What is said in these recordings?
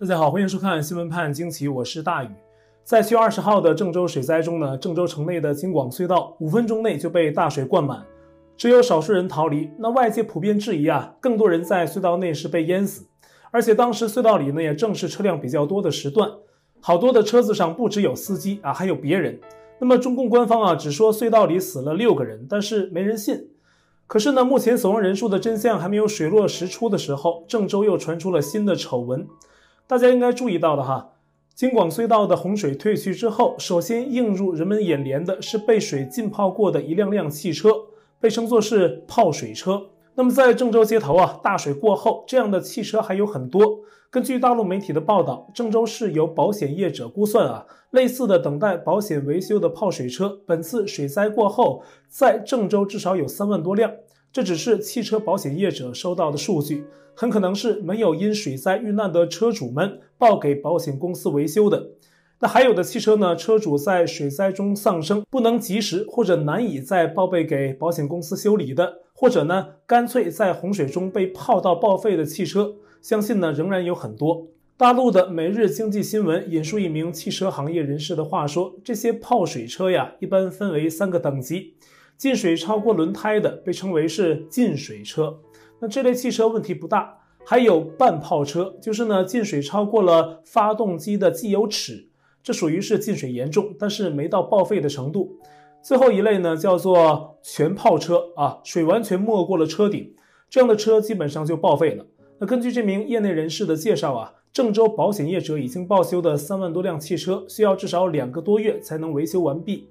大家好，欢迎收看新闻判惊奇，我是大宇。在七月二十号的郑州水灾中呢，郑州城内的京广隧道五分钟内就被大水灌满，只有少数人逃离。那外界普遍质疑啊，更多人在隧道内是被淹死。而且当时隧道里呢也正是车辆比较多的时段，好多的车子上不只有司机啊，还有别人。那么中共官方啊只说隧道里死了六个人，但是没人信。可是呢，目前死亡人数的真相还没有水落石出的时候，郑州又传出了新的丑闻。大家应该注意到的哈，京广隧道的洪水退去之后，首先映入人们眼帘的是被水浸泡过的一辆辆汽车，被称作是泡水车。那么在郑州街头啊，大水过后，这样的汽车还有很多。根据大陆媒体的报道，郑州市有保险业者估算啊，类似的等待保险维修的泡水车，本次水灾过后，在郑州至少有三万多辆。这只是汽车保险业者收到的数据，很可能是没有因水灾遇难的车主们报给保险公司维修的。那还有的汽车呢，车主在水灾中丧生，不能及时或者难以再报备给保险公司修理的，或者呢，干脆在洪水中被泡到报废的汽车，相信呢仍然有很多。大陆的《每日经济新闻》引述一名汽车行业人士的话说，这些泡水车呀，一般分为三个等级。进水超过轮胎的被称为是进水车，那这类汽车问题不大。还有半泡车，就是呢进水超过了发动机的机油尺，这属于是进水严重，但是没到报废的程度。最后一类呢叫做全泡车啊，水完全没过了车顶，这样的车基本上就报废了。那根据这名业内人士的介绍啊，郑州保险业者已经报修的三万多辆汽车，需要至少两个多月才能维修完毕。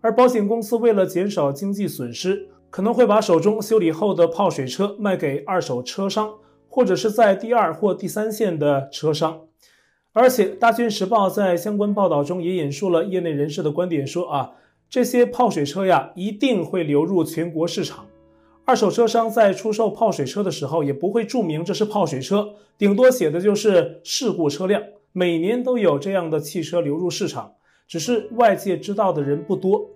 而保险公司为了减少经济损失，可能会把手中修理后的泡水车卖给二手车商，或者是在第二或第三线的车商。而且，《大军时报》在相关报道中也引述了业内人士的观点，说啊，这些泡水车呀，一定会流入全国市场。二手车商在出售泡水车的时候，也不会注明这是泡水车，顶多写的就是事故车辆。每年都有这样的汽车流入市场。只是外界知道的人不多，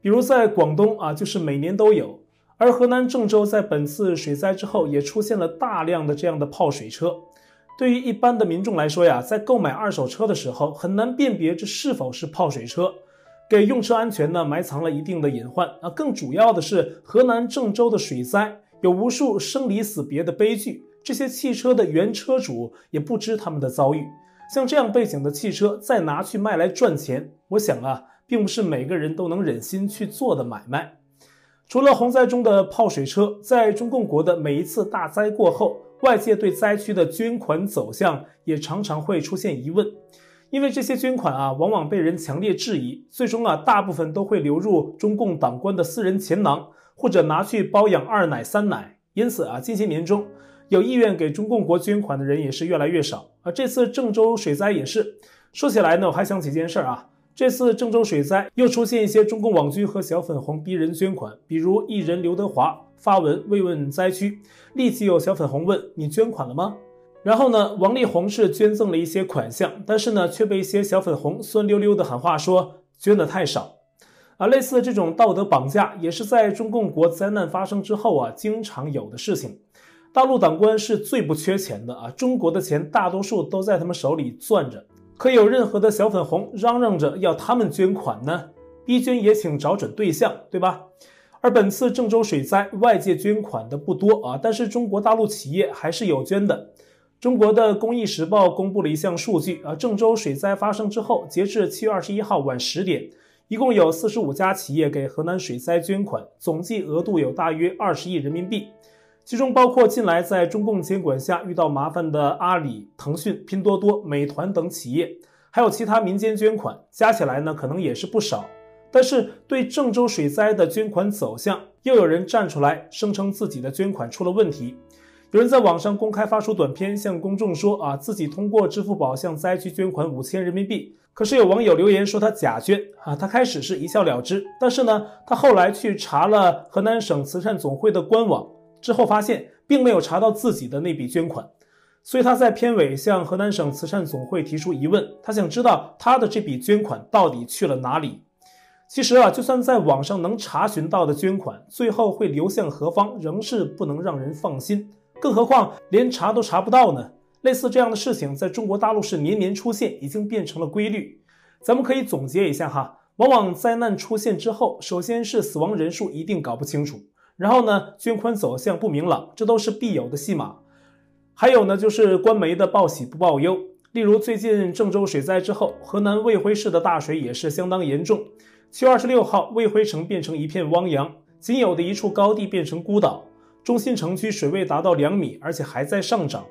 比如在广东啊，就是每年都有；而河南郑州在本次水灾之后，也出现了大量的这样的泡水车。对于一般的民众来说呀，在购买二手车的时候，很难辨别这是否是泡水车，给用车安全呢埋藏了一定的隐患啊。更主要的是，河南郑州的水灾有无数生离死别的悲剧，这些汽车的原车主也不知他们的遭遇。像这样背景的汽车再拿去卖来赚钱，我想啊，并不是每个人都能忍心去做的买卖。除了洪灾中的泡水车，在中共国的每一次大灾过后，外界对灾区的捐款走向也常常会出现疑问，因为这些捐款啊，往往被人强烈质疑，最终啊，大部分都会流入中共党官的私人钱囊，或者拿去包养二奶三奶。因此啊，近些年中，有意愿给中共国捐款的人也是越来越少。而这次郑州水灾也是，说起来呢，我还想起一件事儿啊。这次郑州水灾又出现一些中共网军和小粉红逼人捐款，比如艺人刘德华发文慰问灾区，立即有小粉红问你捐款了吗？然后呢，王力宏是捐赠了一些款项，但是呢，却被一些小粉红酸溜溜的喊话说捐的太少。啊，类似的这种道德绑架，也是在中共国灾难发生之后啊，经常有的事情。大陆党官是最不缺钱的啊，中国的钱大多数都在他们手里攥着，可有任何的小粉红嚷嚷着要他们捐款呢？逼捐也请找准对象，对吧？而本次郑州水灾，外界捐款的不多啊，但是中国大陆企业还是有捐的。中国的《公益时报》公布了一项数据啊，郑州水灾发生之后，截至七月二十一号晚十点，一共有四十五家企业给河南水灾捐款，总计额度有大约二十亿人民币。其中包括近来在中共监管下遇到麻烦的阿里、腾讯、拼多多、美团等企业，还有其他民间捐款，加起来呢可能也是不少。但是对郑州水灾的捐款走向，又有人站出来声称自己的捐款出了问题。有人在网上公开发出短片向公众说啊，自己通过支付宝向灾区捐款五千人民币。可是有网友留言说他假捐啊，他开始是一笑了之，但是呢，他后来去查了河南省慈善总会的官网。之后发现并没有查到自己的那笔捐款，所以他在片尾向河南省慈善总会提出疑问，他想知道他的这笔捐款到底去了哪里。其实啊，就算在网上能查询到的捐款，最后会流向何方，仍是不能让人放心。更何况连查都查不到呢？类似这样的事情在中国大陆是年年出现，已经变成了规律。咱们可以总结一下哈，往往灾难出现之后，首先是死亡人数一定搞不清楚，然后呢，捐款走向不明朗，这都是必有的戏码。还有呢，就是官媒的报喜不报忧。例如最近郑州水灾之后，河南卫辉市的大水也是相当严重。七月二十六号，卫辉城变成一片汪洋，仅有的一处高地变成孤岛，中心城区水位达到两米，而且还在上涨。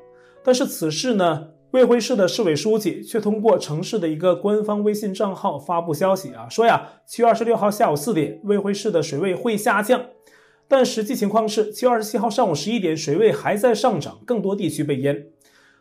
但是此事呢，卫辉市的市委书记却通过城市的一个官方微信账号发布消息啊，说呀，七月二十六号下午四点，卫辉市的水位会下降。但实际情况是，七月二十七号上午十一点，水位还在上涨，更多地区被淹。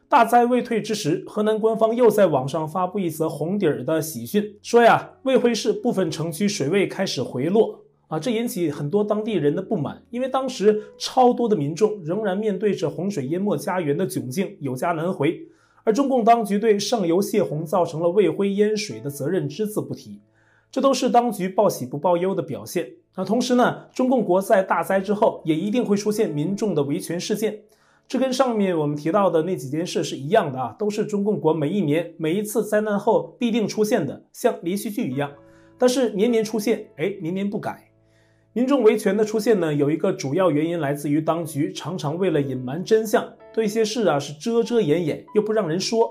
大灾未退之时，河南官方又在网上发布一则红底儿的喜讯，说呀，卫辉市部分城区水位开始回落啊，这引起很多当地人的不满，因为当时超多的民众仍然面对着洪水淹没家园的窘境，有家难回，而中共当局对上游泄洪造成了卫辉淹水的责任只字不提，这都是当局报喜不报忧的表现。那同时呢，中共国在大灾之后，也一定会出现民众的维权事件。这跟上面我们提到的那几件事是一样的啊，都是中共国每一年每一次灾难后必定出现的，像连续剧一样。但是年年出现，哎，年年不改。民众维权的出现呢，有一个主要原因来自于当局常常为了隐瞒真相，对一些事啊是遮遮掩掩，又不让人说。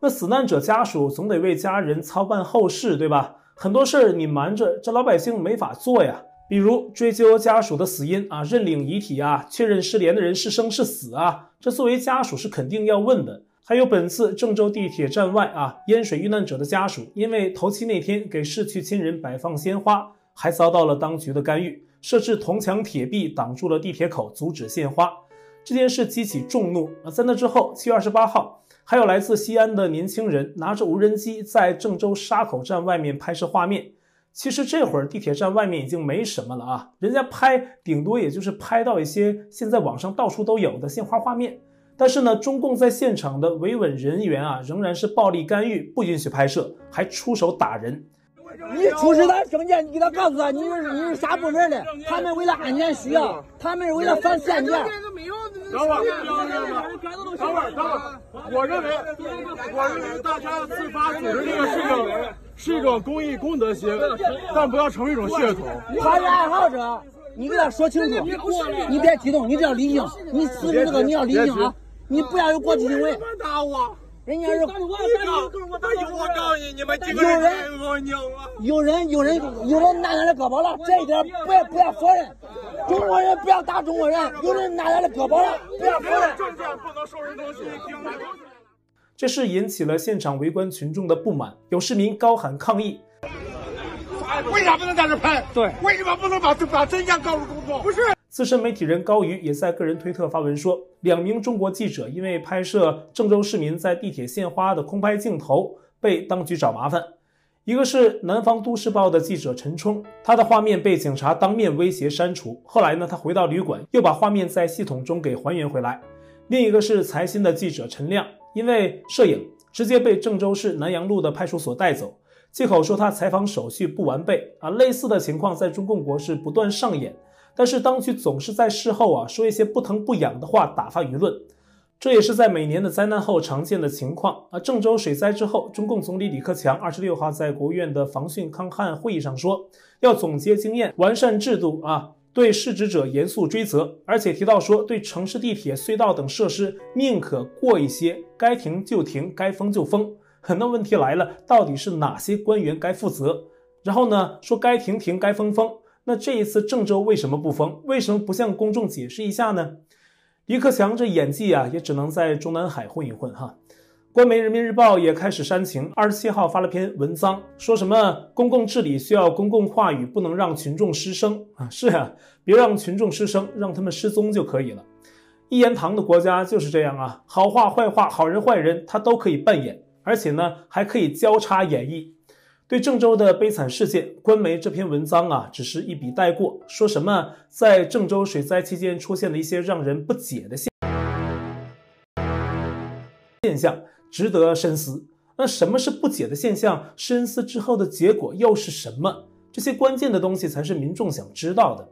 那死难者家属总得为家人操办后事，对吧？很多事儿你瞒着，这老百姓没法做呀。比如追究家属的死因啊，认领遗体啊，确认失联的人是生是死啊，这作为家属是肯定要问的。还有本次郑州地铁站外啊，淹水遇难者的家属，因为头七那天给逝去亲人摆放鲜花，还遭到了当局的干预，设置铜墙铁壁挡住了地铁口，阻止献花。这件事激起众怒啊。在那之后，七月二十八号，还有来自西安的年轻人拿着无人机在郑州沙口站外面拍摄画面。其实这会儿地铁站外面已经没什么了啊，人家拍顶多也就是拍到一些现在网上到处都有的鲜花画面。但是呢，中共在现场的维稳人员啊，仍然是暴力干预，不允许拍摄，还出手打人。你出示他证件，你给他告诉他你是你是啥部门的？他们为了安全需要，他们是为了防限电。等会儿，等会儿，等会儿，我认为，我认为大家自发组织这个事情。是一种公益公德心，但不要成为一种噱头。他是爱好者，你给他说清楚，你别激动，你只要理性，你辞职这个你要理性啊，你不要有过激行为。打我！人家是。有人，有人，有人，有人拿他的胳膊了，这一点不要不要否认。中国人不要打中国人，有人拿他的胳膊了，不要否认。证件不能收人东西。这事引起了现场围观群众的不满，有市民高喊抗议：“为啥不能在这拍？对，为什么不能把把真相告诉公众？不是。”资深媒体人高瑜也在个人推特发文说，两名中国记者因为拍摄郑州市民在地铁献花的空拍镜头被当局找麻烦。一个是南方都市报的记者陈冲，他的画面被警察当面威胁删除，后来呢，他回到旅馆又把画面在系统中给还原回来。另一个是财新的记者陈亮。因为摄影，直接被郑州市南阳路的派出所带走，借口说他采访手续不完备啊。类似的情况在中共国是不断上演，但是当局总是在事后啊说一些不疼不痒的话打发舆论，这也是在每年的灾难后常见的情况啊。郑州水灾之后，中共总理李克强二十六号在国务院的防汛抗旱会议上说，要总结经验，完善制度啊。对失职者严肃追责，而且提到说，对城市地铁、隧道等设施宁可过一些，该停就停，该封就封。很多问题来了，到底是哪些官员该负责？然后呢，说该停停，该封封。那这一次郑州为什么不封？为什么不向公众解释一下呢？李克强这演技啊，也只能在中南海混一混哈。官媒《人民日报》也开始煽情，二十七号发了篇文章，说什么公共治理需要公共话语，不能让群众失声啊！是呀，别让群众失声，让他们失踪就可以了。一言堂的国家就是这样啊，好话坏话，好人坏人他都可以扮演，而且呢还可以交叉演绎。对郑州的悲惨事件，官媒这篇文章啊，只是一笔带过，说什么在郑州水灾期间出现了一些让人不解的现现象。值得深思。那什么是不解的现象？深思之后的结果又是什么？这些关键的东西才是民众想知道的。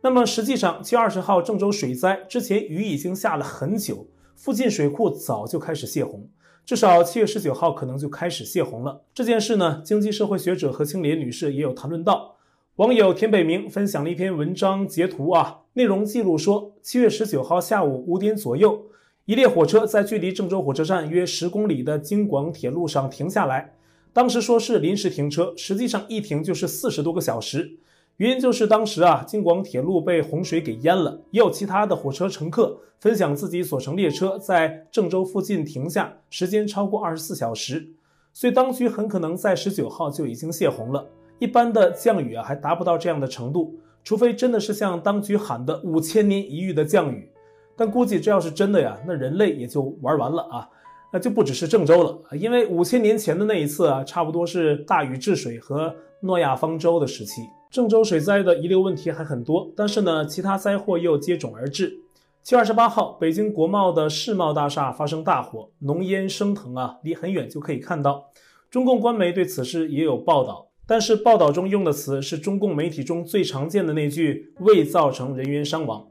那么实际上，七月二十号郑州水灾之前雨已经下了很久，附近水库早就开始泄洪，至少七月十九号可能就开始泄洪了。这件事呢，经济社会学者何青莲女士也有谈论到。网友田北明分享了一篇文章截图啊，内容记录说，七月十九号下午五点左右，一列火车在距离郑州火车站约十公里的京广铁路上停下来。当时说是临时停车，实际上一停就是四十多个小时。原因就是当时啊，京广铁路被洪水给淹了。也有其他的火车乘客分享自己所乘列车在郑州附近停下，时间超过二十四小时。所以当局很可能在十九号就已经泄洪了。一般的降雨啊，还达不到这样的程度，除非真的是像当局喊的五千年一遇的降雨。但估计这要是真的呀，那人类也就玩完了啊。那就不只是郑州了，因为五千年前的那一次啊，差不多是大禹治水和诺亚方舟的时期。郑州水灾的遗留问题还很多，但是呢，其他灾祸又接踵而至。七月二十八号，北京国贸的世贸大厦发生大火，浓烟升腾啊，离很远就可以看到。中共官媒对此事也有报道，但是报道中用的词是中共媒体中最常见的那句“未造成人员伤亡”。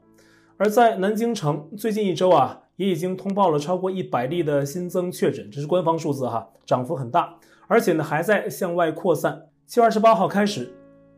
而在南京城，最近一周啊。也已经通报了超过一百例的新增确诊，这是官方数字哈，涨幅很大，而且呢还在向外扩散。七月二十八号开始，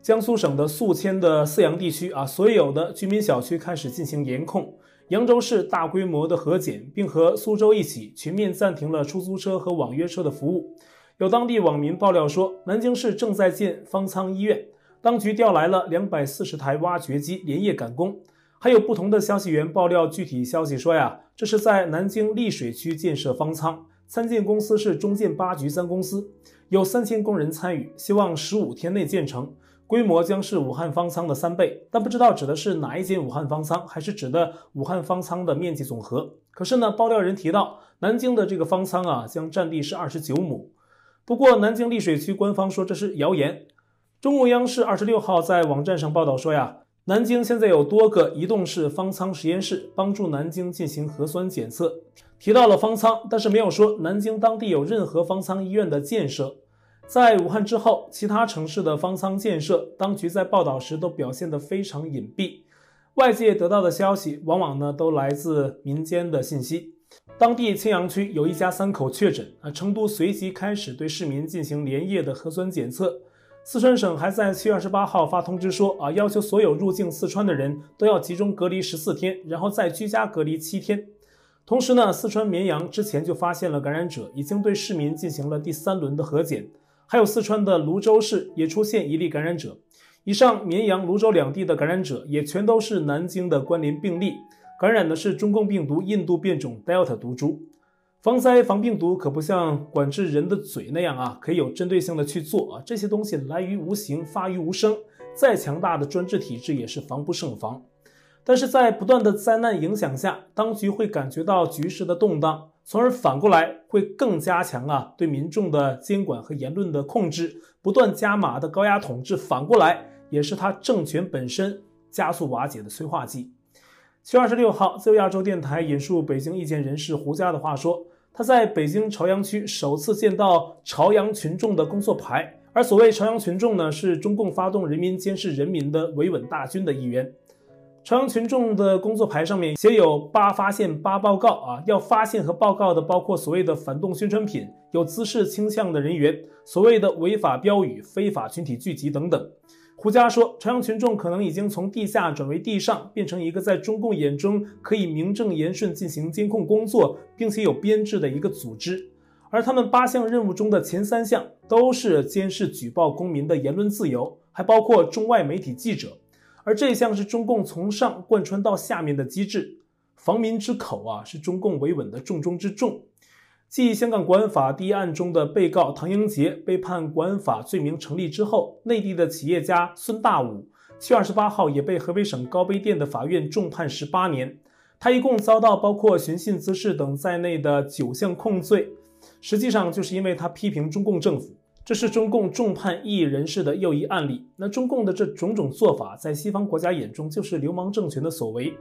江苏省的宿迁的泗阳地区啊，所有的居民小区开始进行严控，扬州市大规模的核检，并和苏州一起全面暂停了出租车和网约车的服务。有当地网民爆料说，南京市正在建方舱医院，当局调来了两百四十台挖掘机连夜赶工。还有不同的消息源爆料，具体消息说呀，这是在南京溧水区建设方舱，参建公司是中建八局三公司，有三千工人参与，希望十五天内建成，规模将是武汉方舱的三倍，但不知道指的是哪一间武汉方舱，还是指的武汉方舱的面积总和。可是呢，爆料人提到，南京的这个方舱啊，将占地是二十九亩，不过南京溧水区官方说这是谣言。中共央视二十六号在网站上报道说呀。南京现在有多个移动式方舱实验室帮助南京进行核酸检测，提到了方舱，但是没有说南京当地有任何方舱医院的建设。在武汉之后，其他城市的方舱建设，当局在报道时都表现得非常隐蔽，外界得到的消息往往呢都来自民间的信息。当地青羊区有一家三口确诊，啊，成都随即开始对市民进行连夜的核酸检测。四川省还在七月二十八号发通知说，啊，要求所有入境四川的人都要集中隔离十四天，然后再居家隔离七天。同时呢，四川绵阳之前就发现了感染者，已经对市民进行了第三轮的核检。还有四川的泸州市也出现一例感染者。以上绵阳、泸州两地的感染者也全都是南京的关联病例，感染的是中共病毒印度变种 Delta 毒株。防灾防病毒可不像管制人的嘴那样啊，可以有针对性的去做啊。这些东西来于无形，发于无声，再强大的专制体制也是防不胜防。但是在不断的灾难影响下，当局会感觉到局势的动荡，从而反过来会更加强啊对民众的监管和言论的控制，不断加码的高压统治，反过来也是他政权本身加速瓦解的催化剂。七月二十六号，自由亚洲电台引述北京意见人士胡佳的话说。他在北京朝阳区首次见到朝阳群众的工作牌，而所谓朝阳群众呢，是中共发动人民监视人民的维稳大军的一员。朝阳群众的工作牌上面写有“八发现八报告”啊，要发现和报告的包括所谓的反动宣传品、有滋事倾向的人员、所谓的违法标语、非法群体聚集等等。胡佳说，朝阳群众可能已经从地下转为地上，变成一个在中共眼中可以名正言顺进行监控工作，并且有编制的一个组织。而他们八项任务中的前三项都是监视举报公民的言论自由，还包括中外媒体记者。而这一项是中共从上贯穿到下面的机制，防民之口啊，是中共维稳的重中之重。继香港国安法第一案中的被告唐英杰被判国安法罪名成立之后，内地的企业家孙大武七月二十八号也被河北省高碑店的法院重判十八年。他一共遭到包括寻衅滋事等在内的九项控罪，实际上就是因为他批评中共政府。这是中共重判异议人士的又一案例。那中共的这种种做法，在西方国家眼中就是流氓政权的所为，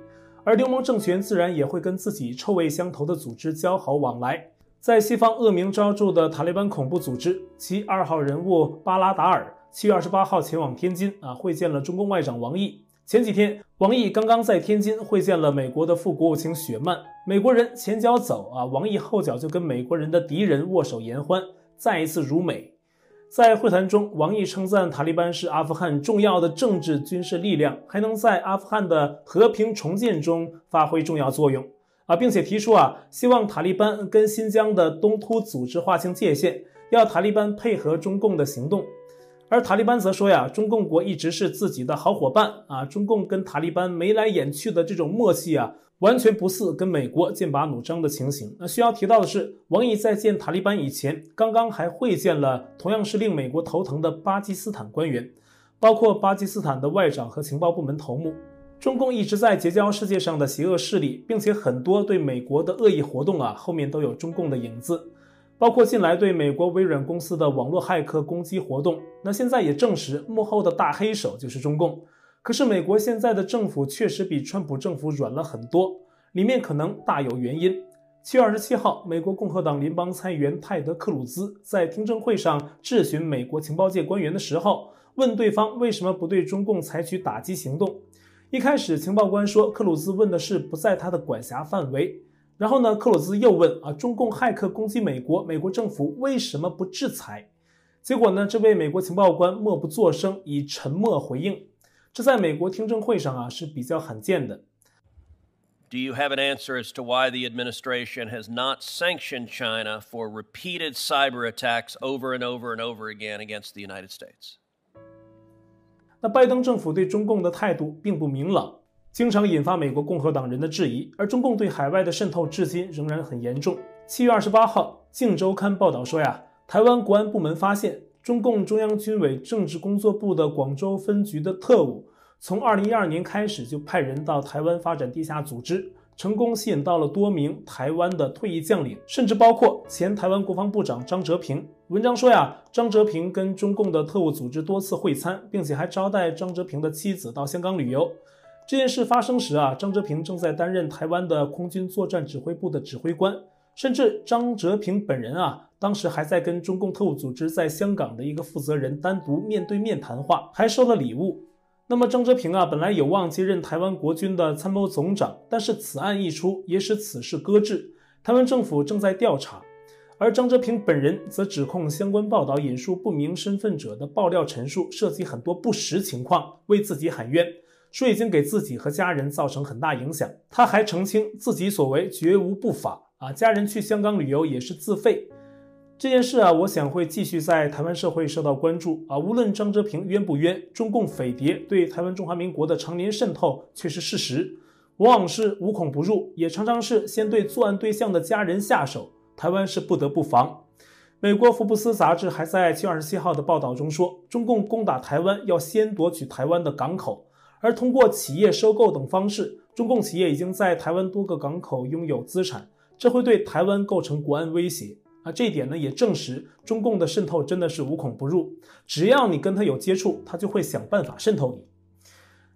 而流氓政权自然也会跟自己臭味相投的组织交好往来。在西方恶名昭著的塔利班恐怖组织，其二号人物巴拉达尔七月二十八号前往天津啊，会见了中共外长王毅。前几天，王毅刚刚在天津会见了美国的副国务卿雪曼。美国人前脚走啊，王毅后脚就跟美国人的敌人握手言欢，再一次辱美。在会谈中，王毅称赞塔利班是阿富汗重要的政治军事力量，还能在阿富汗的和平重建中发挥重要作用啊，并且提出啊，希望塔利班跟新疆的东突组织划清界限，要塔利班配合中共的行动。而塔利班则说呀，中共国一直是自己的好伙伴啊，中共跟塔利班眉来眼去的这种默契啊，完全不似跟美国剑拔弩张的情形。那需要提到的是，王毅在见塔利班以前，刚刚还会见了同样是令美国头疼的巴基斯坦官员，包括巴基斯坦的外长和情报部门头目。中共一直在结交世界上的邪恶势力，并且很多对美国的恶意活动啊，后面都有中共的影子。包括近来对美国微软公司的网络骇客攻击活动，那现在也证实幕后的大黑手就是中共。可是美国现在的政府确实比川普政府软了很多，里面可能大有原因。七月二十七号，美国共和党联邦参议员泰德·克鲁兹在听证会上质询美国情报界官员的时候，问对方为什么不对中共采取打击行动。一开始，情报官说克鲁兹问的是不在他的管辖范围。然后呢，克鲁兹又问啊，中共骇客攻击美国，美国政府为什么不制裁？结果呢，这位美国情报官默不作声，以沉默回应。这在美国听证会上啊是比较罕见的。Do you have an answer as to why the administration has not sanctioned China for repeated cyber attacks over and over and over again against the United States？那拜登政府对中共的态度并不明朗。经常引发美国共和党人的质疑，而中共对海外的渗透至今仍然很严重。七月二十八号，《镜周刊》报道说呀，台湾国安部门发现，中共中央军委政治工作部的广州分局的特务，从二零一二年开始就派人到台湾发展地下组织，成功吸引到了多名台湾的退役将领，甚至包括前台湾国防部长张哲平。文章说呀，张哲平跟中共的特务组织多次会餐，并且还招待张哲平的妻子到香港旅游。这件事发生时啊，张哲平正在担任台湾的空军作战指挥部的指挥官，甚至张哲平本人啊，当时还在跟中共特务组织在香港的一个负责人单独面对面谈话，还收了礼物。那么张哲平啊，本来有望接任台湾国军的参谋总长，但是此案一出，也使此事搁置。台湾政府正在调查，而张哲平本人则指控相关报道引述不明身份者的爆料陈述，涉及很多不实情况，为自己喊冤。说已经给自己和家人造成很大影响，他还澄清自己所为绝无不法啊，家人去香港旅游也是自费。这件事啊，我想会继续在台湾社会受到关注啊。无论张哲平冤不冤，中共匪谍对台湾中华民国的常年渗透却是事实，往往是无孔不入，也常常是先对作案对象的家人下手。台湾是不得不防。美国福布斯杂志还在七月二十七号的报道中说，中共攻打台湾要先夺取台湾的港口。而通过企业收购等方式，中共企业已经在台湾多个港口拥有资产，这会对台湾构成国安威胁啊！这一点呢也证实中共的渗透真的是无孔不入，只要你跟他有接触，他就会想办法渗透你。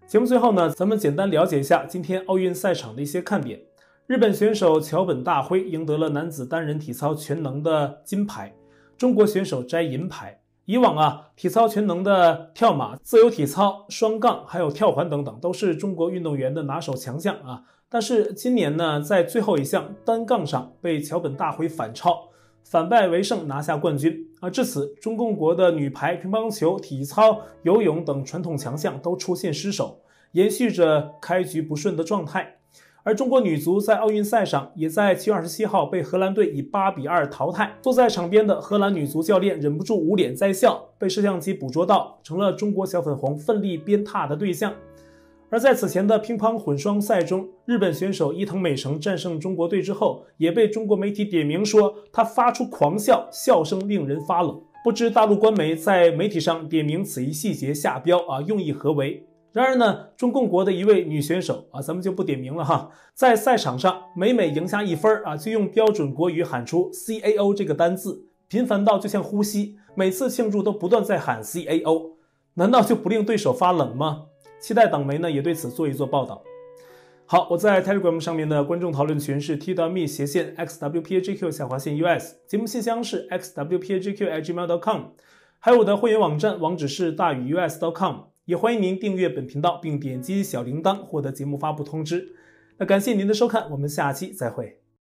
节目最后呢，咱们简单了解一下今天奥运赛场的一些看点。日本选手桥本大辉赢得了男子单人体操全能的金牌，中国选手摘银牌。以往啊，体操全能的跳马、自由体操、双杠还有跳环等等，都是中国运动员的拿手强项啊。但是今年呢，在最后一项单杠上被桥本大辉反超，反败为胜拿下冠军啊。至此，中共国的女排、乒乓球、体操、游泳等传统强项都出现失手，延续着开局不顺的状态。而中国女足在奥运赛上，也在七月二十七号被荷兰队以八比二淘汰。坐在场边的荷兰女足教练忍不住捂脸在笑，被摄像机捕捉到，成了中国小粉红奋力鞭挞的对象。而在此前的乒乓混双赛中，日本选手伊藤美诚战胜中国队之后，也被中国媒体点名说她发出狂笑，笑声令人发冷。不知大陆官媒在媒体上点名此一细节下标啊，用意何为？然而呢，中共国的一位女选手啊，咱们就不点名了哈，在赛场上每每赢下一分啊，就用标准国语喊出 “CAO” 这个单字，频繁到就像呼吸，每次庆祝都不断在喊 “CAO”，难道就不令对手发冷吗？期待党媒呢也对此做一做报道。好，我在 Telegram 上面的观众讨论群是 t.me 斜线 xwpagq 下划线 us，节目信箱是 xwpagq@gmail.com，还有我的会员网站网址是大宇 U S dot com，。也欢迎您订阅本频道并点击小铃铛获得节目发布通知。那感谢您的收看，我们下期再会。